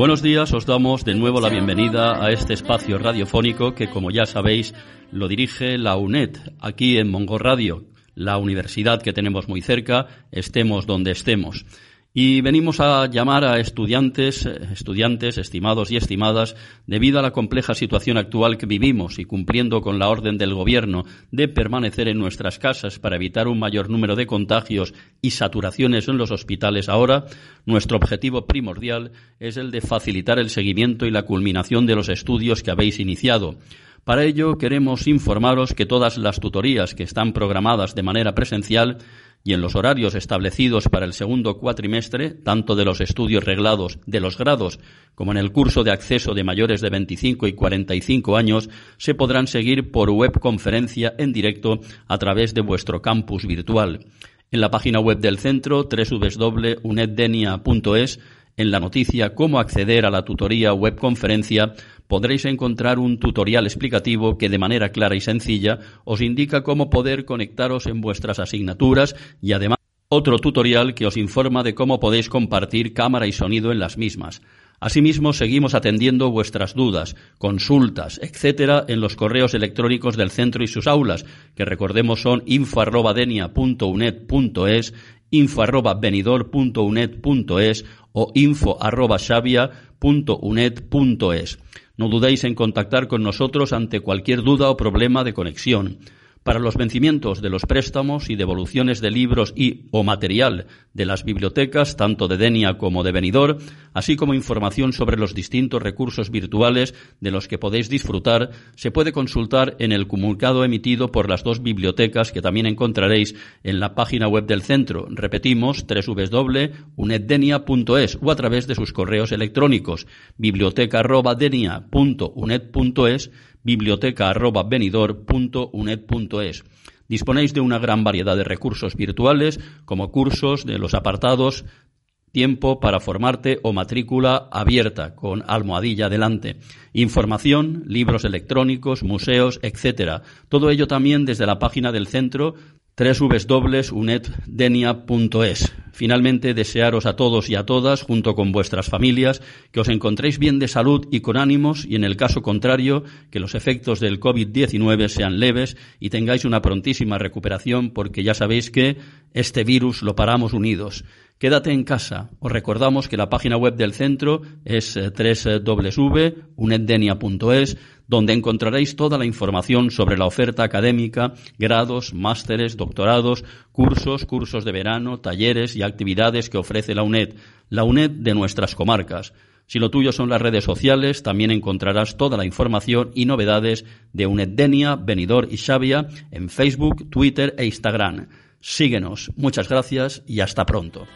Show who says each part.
Speaker 1: Buenos días, os damos de nuevo la bienvenida a este espacio radiofónico que, como ya sabéis, lo dirige la UNED aquí en Mongo Radio, la universidad que tenemos muy cerca, estemos donde estemos. Y venimos a llamar a estudiantes, estudiantes, estimados y estimadas, debido a la compleja situación actual que vivimos y cumpliendo con la orden del Gobierno de permanecer en nuestras casas para evitar un mayor número de contagios y saturaciones en los hospitales ahora, nuestro objetivo primordial es el de facilitar el seguimiento y la culminación de los estudios que habéis iniciado. Para ello queremos informaros que todas las tutorías que están programadas de manera presencial y en los horarios establecidos para el segundo cuatrimestre, tanto de los estudios reglados de los grados como en el curso de acceso de mayores de 25 y 45 años, se podrán seguir por webconferencia en directo a través de vuestro campus virtual. En la página web del centro www.uneddenia.es en la noticia Cómo acceder a la tutoría webconferencia podréis encontrar un tutorial explicativo que de manera clara y sencilla os indica cómo poder conectaros en vuestras asignaturas y además otro tutorial que os informa de cómo podéis compartir cámara y sonido en las mismas. Asimismo, seguimos atendiendo vuestras dudas, consultas, etcétera, en los correos electrónicos del centro y sus aulas, que recordemos son info@denia.uned.es, info@benidor.uned.es o info@xavia.uned.es. No dudéis en contactar con nosotros ante cualquier duda o problema de conexión para los vencimientos de los préstamos y devoluciones de libros y o material de las bibliotecas, tanto de Denia como de Benidorm, así como información sobre los distintos recursos virtuales de los que podéis disfrutar, se puede consultar en el comunicado emitido por las dos bibliotecas que también encontraréis en la página web del centro. Repetimos, www.uneddenia.es o a través de sus correos electrónicos biblioteca.denia.uned.es biblioteca.benidor.uned.es. Disponéis de una gran variedad de recursos virtuales, como cursos de los apartados tiempo para formarte o matrícula abierta con almohadilla delante, información, libros electrónicos, museos, etcétera. Todo ello también desde la página del centro www.uneddenia.es. Finalmente, desearos a todos y a todas, junto con vuestras familias, que os encontréis bien de salud y con ánimos y, en el caso contrario, que los efectos del COVID-19 sean leves y tengáis una prontísima recuperación, porque ya sabéis que este virus lo paramos unidos. Quédate en casa. Os recordamos que la página web del centro es eh, www.uneddenia.es, donde encontraréis toda la información sobre la oferta académica, grados, másteres, doctorados, cursos, cursos de verano, talleres y actividades que ofrece la UNED, la UNED de nuestras comarcas. Si lo tuyo son las redes sociales, también encontrarás toda la información y novedades de Uneddenia, Benidorm y Xavia en Facebook, Twitter e Instagram. Síguenos. Muchas gracias y hasta pronto.